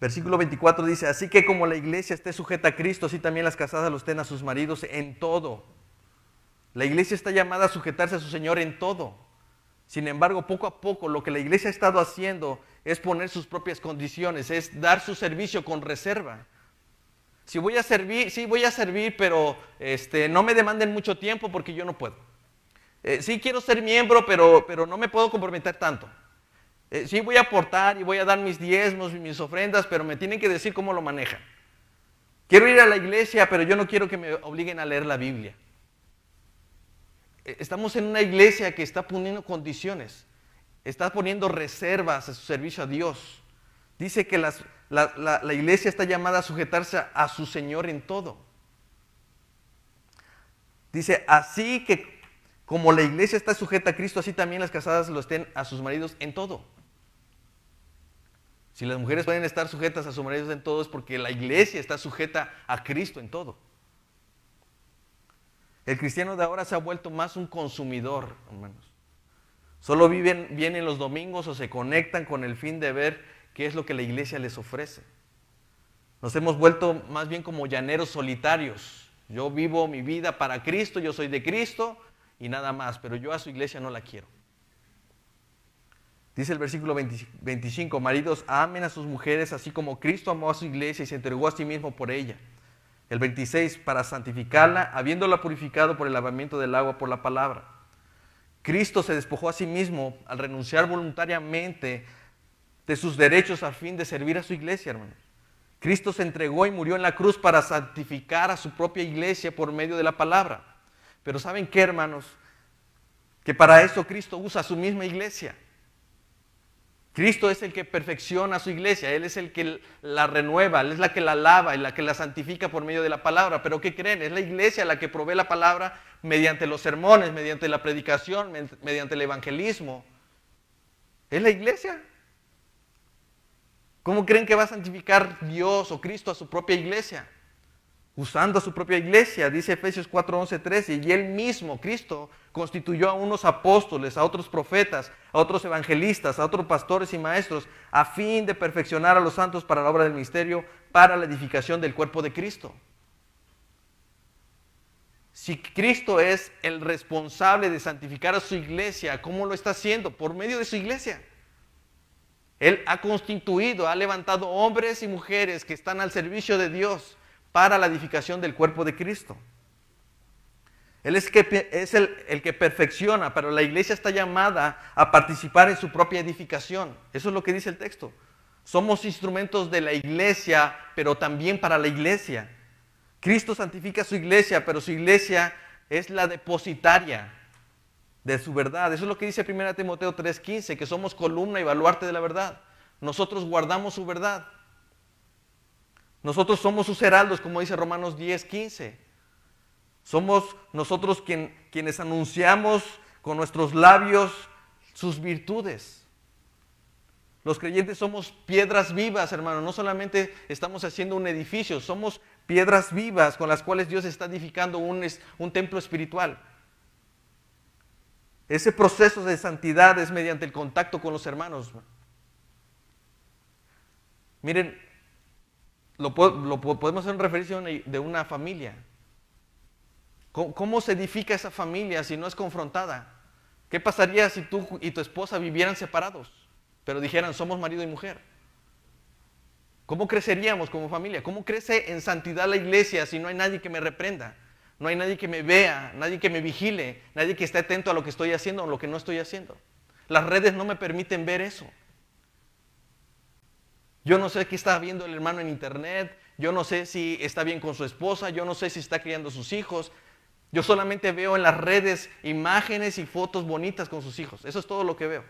Versículo 24 dice, así que como la iglesia esté sujeta a Cristo, así también las casadas lo estén a sus maridos en todo. La iglesia está llamada a sujetarse a su Señor en todo. Sin embargo, poco a poco lo que la iglesia ha estado haciendo es poner sus propias condiciones, es dar su servicio con reserva. Si voy a servir, sí voy a servir, pero este, no me demanden mucho tiempo porque yo no puedo. Eh, sí quiero ser miembro, pero no me puedo comprometer tanto. Eh, sí voy a aportar y voy a dar mis diezmos y mis ofrendas, pero me tienen que decir cómo lo manejan. Quiero ir a la iglesia, pero yo no quiero que me obliguen a leer la Biblia. Eh, estamos en una iglesia que está poniendo condiciones, está poniendo reservas a su servicio a Dios. Dice que las, la, iglesia está llamada a sujetarse a su Señor en todo. Dice, así que como la iglesia está sujeta a Cristo, así también las casadas lo estén a sus maridos en todo. Si las mujeres pueden estar sujetas a sus maridos en todo es porque la iglesia está sujeta a Cristo en todo. El cristiano de ahora se ha vuelto más un consumidor, hermanos. Solo viven, vienen los domingos o se conectan con el fin de ver qué es lo que la iglesia les ofrece. Nos hemos vuelto más bien como llaneros solitarios. Yo vivo mi vida para Cristo, yo soy de Cristo y nada más, pero yo a su iglesia no la quiero. Dice el versículo 25, maridos, amen a sus mujeres así como Cristo amó a su iglesia y se entregó a sí mismo por ella. El 26, para santificarla, habiéndola purificado por el lavamiento del agua por la palabra. Cristo se despojó a sí mismo al renunciar voluntariamente de sus derechos a fin de servir a su iglesia, hermanos. Cristo se entregó y murió en la cruz para santificar a su propia iglesia por medio de la palabra. Pero ¿saben qué, hermanos? Que para eso Cristo usa su misma iglesia. Cristo es el que perfecciona su iglesia, Él es el que la renueva, Él es la que la lava y la que la santifica por medio de la palabra. Pero ¿qué creen? Es la iglesia la que provee la palabra mediante los sermones, mediante la predicación, mediante el evangelismo. Es la iglesia. ¿Cómo creen que va a santificar Dios o Cristo a su propia iglesia? Usando su propia iglesia, dice Efesios 4, 11, 13, y él mismo, Cristo, constituyó a unos apóstoles, a otros profetas, a otros evangelistas, a otros pastores y maestros, a fin de perfeccionar a los santos para la obra del ministerio, para la edificación del cuerpo de Cristo. Si Cristo es el responsable de santificar a su iglesia, ¿cómo lo está haciendo? Por medio de su iglesia. Él ha constituido, ha levantado hombres y mujeres que están al servicio de Dios para la edificación del cuerpo de Cristo. Él es, el, que perfecciona, pero la iglesia está llamada a participar en su propia edificación. Eso es lo que dice el texto. Somos instrumentos de la iglesia, pero también para la iglesia. Cristo santifica su iglesia, pero su iglesia es la depositaria de su verdad. Eso es lo que dice 1 Timoteo 3:15, que somos columna y baluarte de la verdad. Nosotros guardamos su verdad. Nosotros somos sus heraldos, como dice Romanos 10, 15. Somos nosotros quienes anunciamos con nuestros labios sus virtudes. Los creyentes somos piedras vivas, hermano. No solamente estamos haciendo un edificio, somos piedras vivas con las cuales Dios está edificando un, un templo espiritual. Ese proceso de santidad es mediante el contacto con los hermanos. Miren, lo, podemos hacer en referencia de una familia. ¿Cómo, se edifica esa familia si no es confrontada? ¿Qué pasaría si tú y tu esposa vivieran separados, pero dijeran somos marido y mujer? ¿Cómo creceríamos como familia? ¿Cómo crece en santidad la iglesia si no hay nadie que me reprenda? No hay nadie que me vea, nadie que me vigile, nadie que esté atento a lo que estoy haciendo o lo que no estoy haciendo. Las redes no me permiten ver eso. Yo no sé qué está viendo el hermano en internet, yo no sé si está bien con su esposa, yo no sé si está criando sus hijos. Yo solamente veo en las redes imágenes y fotos bonitas con sus hijos. Eso es todo lo que veo.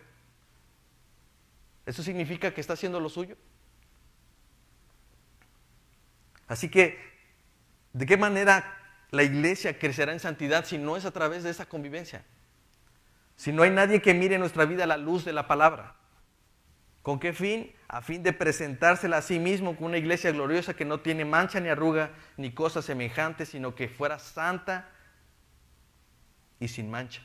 ¿Eso significa que está haciendo lo suyo? Así que, ¿de qué manera la iglesia crecerá en santidad si no es a través de esa convivencia? Si no hay nadie que mire nuestra vida a la luz de la palabra. ¿Con qué fin? A fin de presentársela a sí mismo como una iglesia gloriosa que no tiene mancha ni arruga ni cosas semejantes, sino que fuera santa y sin mancha.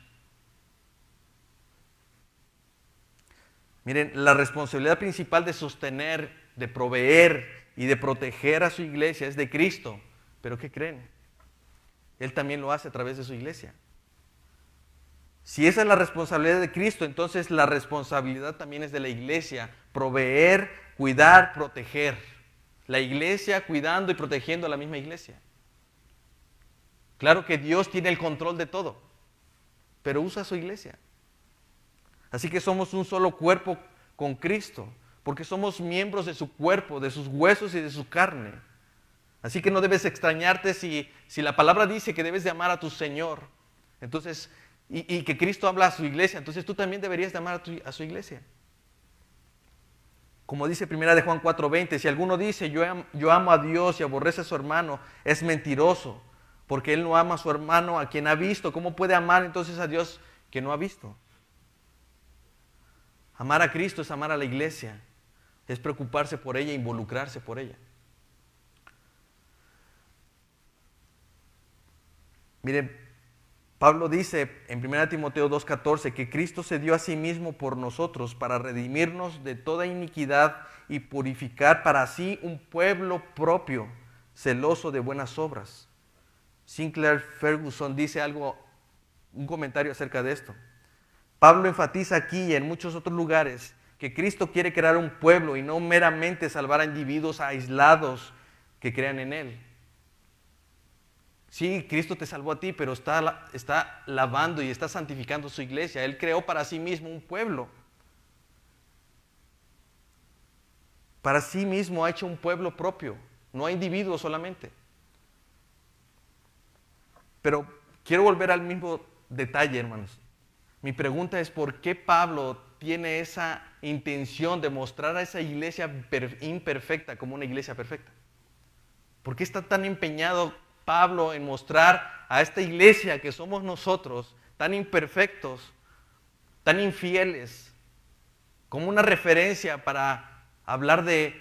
Miren, la responsabilidad principal de sostener, de proveer y de proteger a su iglesia es de Cristo. Pero ¿qué creen? Él también lo hace a través de su iglesia. Si esa es la responsabilidad de Cristo, entonces la responsabilidad también es de la iglesia, proveer, cuidar, proteger. La iglesia cuidando y protegiendo a la misma iglesia. Claro que Dios tiene el control de todo, pero usa su iglesia. Así que somos un solo cuerpo con Cristo, porque somos miembros de su cuerpo, de sus huesos y de su carne. Así que no debes extrañarte si, si la palabra dice que debes de amar a tu Señor. Entonces y, que Cristo habla a su iglesia, entonces tú también deberías de amar a, su iglesia. Como dice primera de Juan 4:20, si alguno dice yo, yo amo a Dios y aborrece a su hermano, es mentiroso, porque él no ama a su hermano a quien ha visto. ¿Cómo puede amar entonces a Dios que no ha visto? Amar a Cristo es amar a la iglesia, es preocuparse por ella, involucrarse por ella. Mire, Pablo dice en 1 Timoteo 2.14 que Cristo se dio a sí mismo por nosotros para redimirnos de toda iniquidad y purificar para sí un pueblo propio, celoso de buenas obras. Sinclair Ferguson dice algo, un comentario acerca de esto. Pablo enfatiza aquí y en muchos otros lugares que Cristo quiere crear un pueblo y no meramente salvar a individuos aislados que crean en Él. Sí, Cristo te salvó a ti, pero está, está lavando y está santificando su iglesia. Él creó para sí mismo un pueblo. Para sí mismo ha hecho un pueblo propio, no a individuos solamente. Pero quiero volver al mismo detalle, hermanos. Mi pregunta es, ¿por qué Pablo tiene esa intención de mostrar a esa iglesia imperfecta como una iglesia perfecta? ¿Por qué está tan empeñado Pablo en mostrar a esta iglesia que somos nosotros, tan imperfectos, tan infieles, como una referencia para hablar de,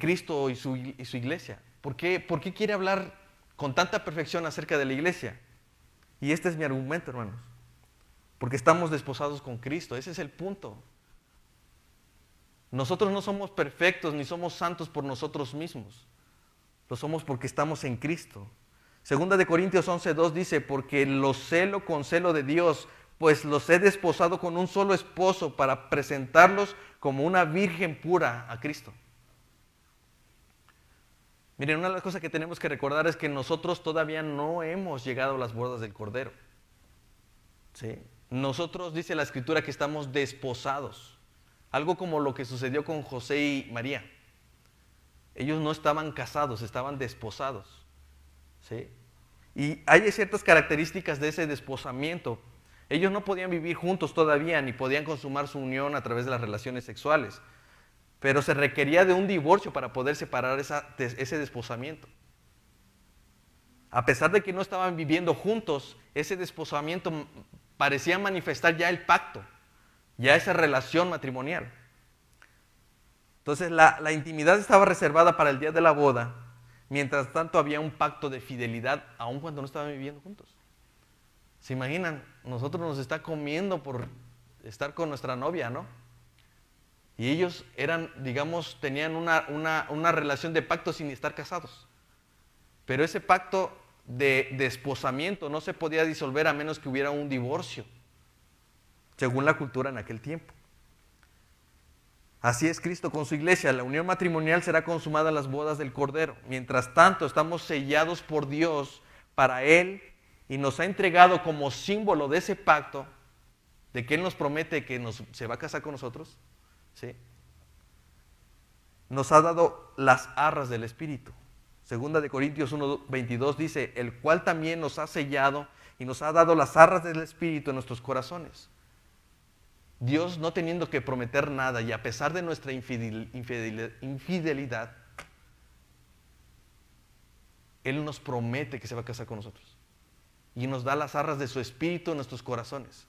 Cristo y su, iglesia. ¿Por qué, ¿Por qué quiere hablar con tanta perfección acerca de la iglesia? Y este es mi argumento, hermanos. Porque estamos desposados con Cristo. Ese es el punto. Nosotros no somos perfectos ni somos santos por nosotros mismos. Lo somos porque estamos en Cristo. Segunda de Corintios 11.2 dice, porque los celo con celo de Dios, pues los he desposado con un solo esposo para presentarlos como una virgen pura a Cristo. Miren, una de las cosas que tenemos que recordar es que nosotros todavía no hemos llegado a las bodas del Cordero. Nosotros, dice la Escritura, que estamos desposados. Algo como lo que sucedió con José y María. Ellos no estaban casados, estaban desposados. ¿Sí? Y hay ciertas características de ese desposamiento. Ellos no podían vivir juntos todavía, ni podían consumar su unión a través de las relaciones sexuales. Pero se requería de un divorcio para poder separar ese desposamiento. A pesar de que no estaban viviendo juntos, ese desposamiento parecía manifestar ya el pacto, ya esa relación matrimonial. Entonces la intimidad estaba reservada para el día de la boda, Mientras tanto había un pacto de fidelidad aun cuando no estaban viviendo juntos. ¿Se imaginan? Nosotros nos está comiendo por estar con nuestra novia, ¿no? Y ellos eran, digamos, tenían una, una relación de pacto sin estar casados. Pero ese pacto de desposamiento no se podía disolver a menos que hubiera un divorcio, según la cultura en aquel tiempo. Así es Cristo con su iglesia. La unión matrimonial será consumada en las bodas del Cordero. Mientras tanto, estamos sellados por Dios para Él y nos ha entregado como símbolo de ese pacto, de que Él nos promete que nos, se va a casar con nosotros. Nos ha dado las arras del Espíritu. Segunda de Corintios 1.22 dice, el cual también nos ha sellado y nos ha dado las arras del Espíritu en nuestros corazones. Dios no teniendo que prometer nada y a pesar de nuestra infidelidad, Él nos promete que se va a casar con nosotros. Y nos da las arras de su espíritu en nuestros corazones.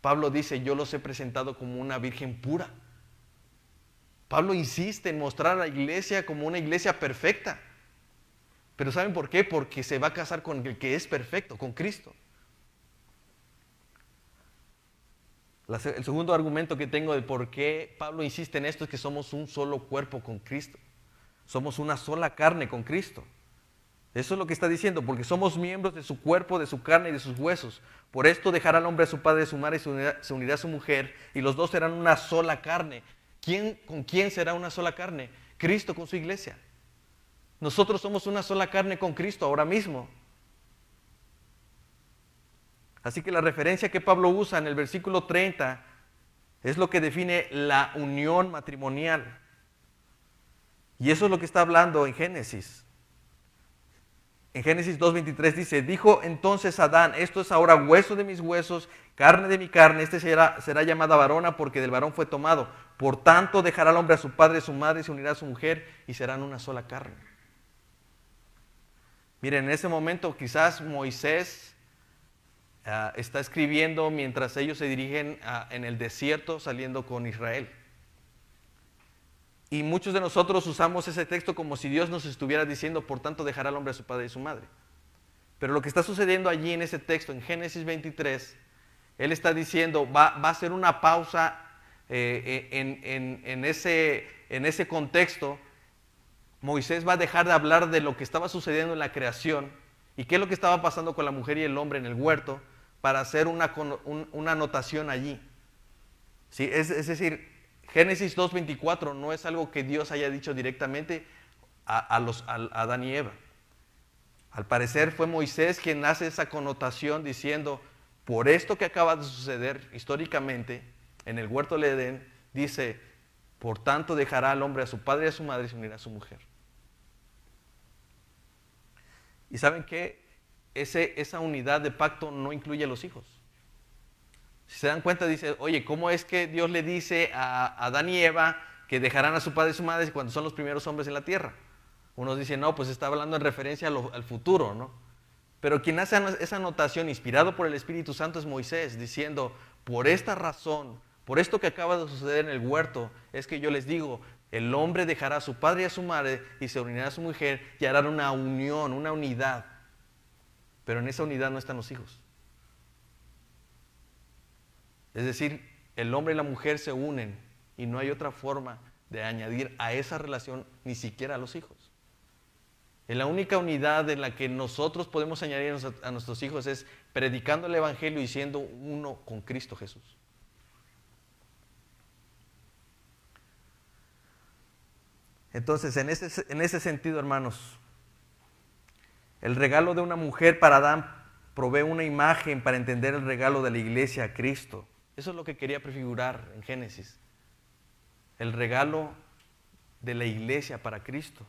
Pablo dice, yo los he presentado como una virgen pura. Pablo insiste en mostrar a la iglesia como una iglesia perfecta. Pero ¿saben por qué? Porque se va a casar con el que es perfecto, con Cristo. El segundo argumento que tengo de por qué Pablo insiste en esto es que somos un solo cuerpo con Cristo. Somos una sola carne con Cristo. Eso es lo que está diciendo, porque somos miembros de su cuerpo, de su carne y de sus huesos. Por esto dejará al hombre a su padre y a su madre y se unirá, a su mujer, y los dos serán una sola carne. ¿Quién, ¿Con quién será una sola carne? Cristo con su iglesia. Nosotros somos una sola carne con Cristo ahora mismo. Así que la referencia que Pablo usa en el versículo 30 es lo que define la unión matrimonial. Y eso es lo que está hablando en Génesis. En Génesis 2.23 dice, dijo entonces Adán, esto es ahora hueso de mis huesos, carne de mi carne, este será, será llamada varona porque del varón fue tomado. Por tanto dejará al hombre a su padre a su madre se unirá a su mujer y serán una sola carne. Miren, en ese momento quizás Moisés ah, está escribiendo mientras ellos se dirigen en el desierto saliendo con Israel. Y muchos de nosotros usamos ese texto como si Dios nos estuviera diciendo, por tanto dejará al hombre a su padre y su madre. Pero lo que está sucediendo allí en ese texto, en Génesis 23, Él está diciendo, va, a ser una pausa eh, eh, en, ese, en ese contexto. Moisés va a dejar de hablar de lo que estaba sucediendo en la creación y qué es lo que estaba pasando con la mujer y el hombre en el huerto para hacer una, una anotación allí. ¿Sí? Es, decir, Génesis 2.24 no es algo que Dios haya dicho directamente a, los, Adán y Eva. Al parecer fue Moisés quien hace esa connotación diciendo, por esto que acaba de suceder históricamente en el huerto de Edén, dice, por tanto dejará al hombre a su padre y a su madre y se unirá a su mujer. Y saben esa unidad de pacto no incluye a los hijos. Si se dan cuenta, dice, oye, ¿cómo es que Dios le dice a Adán y Eva que dejarán a su padre y su madre cuando son los primeros hombres en la tierra? Unos dicen, no, pues está hablando en referencia al futuro, ¿no? Pero quien hace esa anotación inspirado por el Espíritu Santo es Moisés, diciendo, por esta razón, por esto que acaba de suceder en el huerto, es que yo les digo, el hombre dejará a su padre y a su madre y se unirá a su mujer y harán una unión, una unidad. Pero en esa unidad no están los hijos. Es decir, el hombre y la mujer se unen y no hay otra forma de añadir a esa relación ni siquiera a los hijos. La única unidad en la que nosotros podemos añadir a nuestros hijos es predicando el Evangelio y siendo uno con Cristo Jesús. Entonces, en ese, en ese sentido, hermanos, el regalo de una mujer para Adán provee una imagen para entender el regalo de la iglesia a Cristo. Eso es lo que quería prefigurar en Génesis. El regalo de la iglesia para Cristo.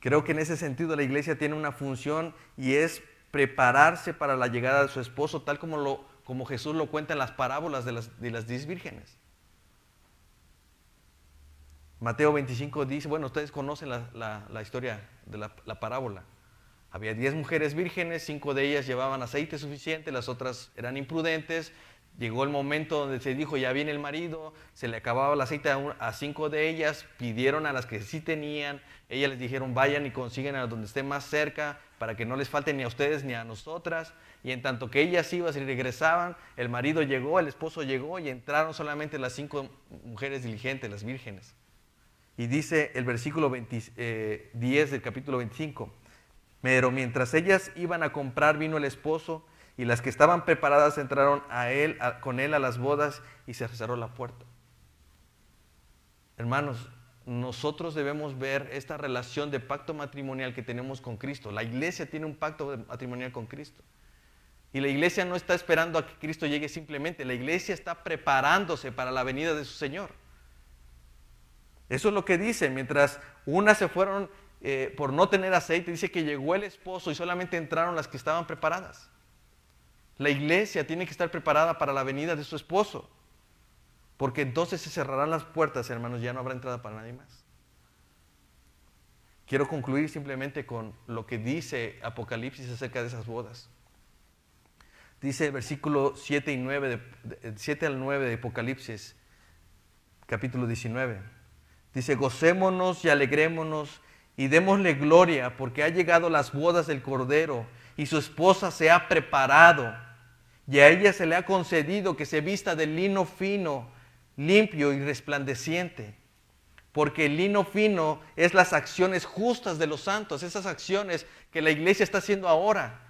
Creo que en ese sentido la iglesia tiene una función y es prepararse para la llegada de su esposo, tal como, como Jesús lo cuenta en las parábolas de las, de las diez vírgenes. Mateo 25 dice, bueno, ustedes conocen la, historia de la, la, parábola. Había diez mujeres vírgenes, cinco de ellas llevaban aceite suficiente, las otras eran imprudentes, Llegó el momento donde se dijo, ya viene el marido, se le acababa el aceite a, cinco de ellas, pidieron a las que sí tenían, ellas les dijeron, vayan y consiguen a donde esté más cerca, para que no les falte ni a ustedes ni a nosotras. Y en tanto que ellas iban y regresaban, el marido llegó, el esposo llegó y entraron solamente las cinco mujeres diligentes, las vírgenes. Y dice el versículo 10 eh, del capítulo 25, pero mientras ellas iban a comprar vino el esposo, y las que estaban preparadas entraron a él, con él a las bodas y se cerró la puerta. Hermanos, nosotros debemos ver esta relación de pacto matrimonial que tenemos con Cristo. La iglesia tiene un pacto matrimonial con Cristo. Y la iglesia no está esperando a que Cristo llegue simplemente, la iglesia está preparándose para la venida de su Señor. Eso es lo que dice, mientras unas se fueron eh, por no tener aceite, dice que llegó el esposo y solamente entraron las que estaban preparadas. La iglesia tiene que estar preparada para la venida de su esposo. Porque entonces se cerrarán las puertas, hermanos, ya no habrá entrada para nadie más. Quiero concluir simplemente con lo que dice Apocalipsis acerca de esas bodas. Dice el versículo 7, y 9 de, 7 al 9 de Apocalipsis, capítulo 19. Dice, gocémonos y alegrémonos y démosle gloria porque ha llegado las bodas del Cordero y su esposa se ha preparado y a ella se le ha concedido que se vista de lino fino, limpio y resplandeciente. Porque el lino fino es las acciones justas de los santos, esas acciones que la iglesia está haciendo ahora.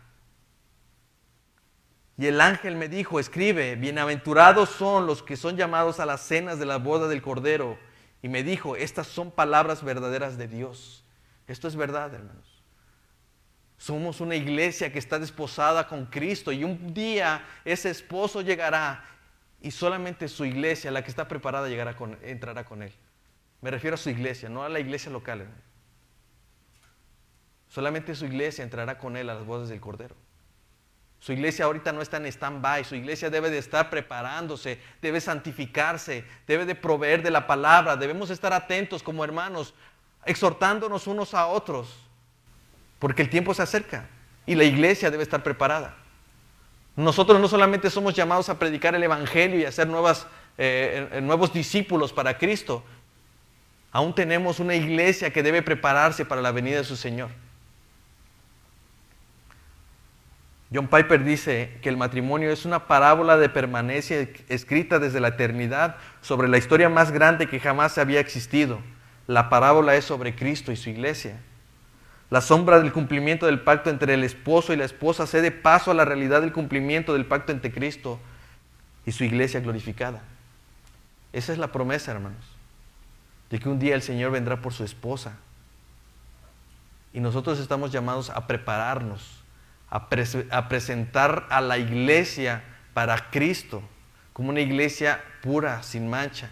Y el ángel me dijo, escribe, bienaventurados son los que son llamados a las cenas de la boda del Cordero. Y me dijo, estas son palabras verdaderas de Dios. Esto es verdad, hermanos. Somos una iglesia que está desposada con Cristo y un día ese esposo llegará y solamente su iglesia, la que está preparada, llegará con, entrará con él. Me refiero a su iglesia, no a la iglesia local. Solamente su iglesia entrará con Él a las voces del Cordero. Su iglesia ahorita no está en stand-by, su iglesia debe de estar preparándose, debe santificarse, debe de proveer de la palabra, debemos estar atentos como hermanos, exhortándonos unos a otros, porque el tiempo se acerca y la iglesia debe estar preparada. Nosotros no solamente somos llamados a predicar el Evangelio y a hacer nuevas, eh, nuevos discípulos para Cristo, aún tenemos una iglesia que debe prepararse para la venida de su Señor. John Piper dice que el matrimonio es una parábola de permanencia escrita desde la eternidad sobre la historia más grande que jamás había existido. La parábola es sobre Cristo y su iglesia. La sombra del cumplimiento del pacto entre el esposo y la esposa cede paso a la realidad del cumplimiento del pacto entre Cristo y su iglesia glorificada. Esa es la promesa, hermanos, de que un día el Señor vendrá por su esposa. Y nosotros estamos llamados a prepararnos a, presentar a la iglesia para Cristo, como una iglesia pura, sin mancha.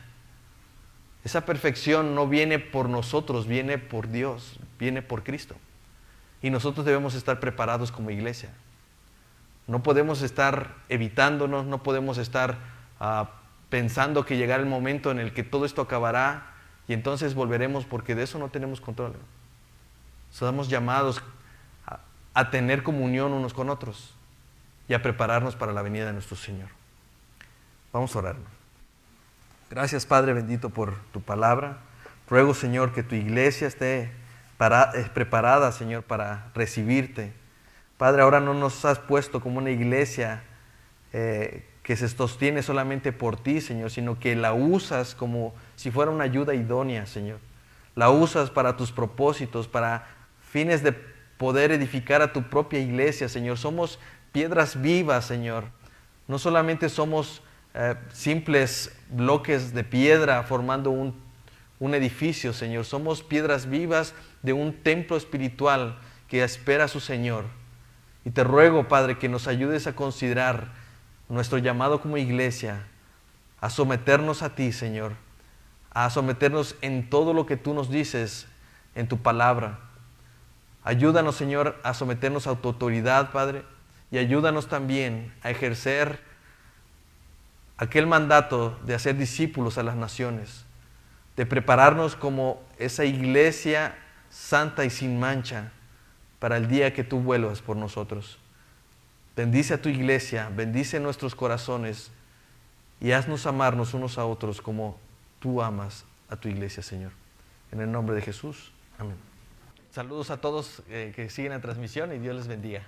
Esa perfección no viene por nosotros, viene por Dios, viene por Cristo. Y nosotros debemos estar preparados como iglesia. No podemos estar evitándonos, no podemos estar ah, pensando que llegará el momento en el que todo esto acabará y entonces volveremos porque de eso no tenemos control. Somos llamados a tener comunión unos con otros y a prepararnos para la venida de nuestro Señor. Vamos a orar. Gracias Padre bendito por tu palabra. Ruego Señor que tu iglesia esté eh, preparada Señor para recibirte. Padre, ahora no nos has puesto como una iglesia eh, que se sostiene solamente por ti, Señor, sino que la usas como si fuera una ayuda idónea, Señor. La usas para tus propósitos, para fines de poder edificar a tu propia iglesia, Señor. Somos piedras vivas, Señor. No solamente somos eh, simples bloques de piedra formando un, un edificio, Señor. Somos piedras vivas de un templo espiritual que espera a su Señor. Y te ruego, Padre, que nos ayudes a considerar nuestro llamado como iglesia, a someternos a ti, Señor, a someternos en todo lo que tú nos dices en tu palabra Ayúdanos, Señor, a someternos a tu autoridad, Padre, y ayúdanos también a ejercer aquel mandato de hacer discípulos a las naciones, de prepararnos como esa iglesia santa y sin mancha para el día que tú vuelvas por nosotros. Bendice a tu iglesia, bendice nuestros corazones y haznos amarnos unos a otros como tú amas a tu iglesia, Señor. En el nombre de Jesús. Amén. Saludos a todos eh, que siguen la transmisión y Dios les bendiga.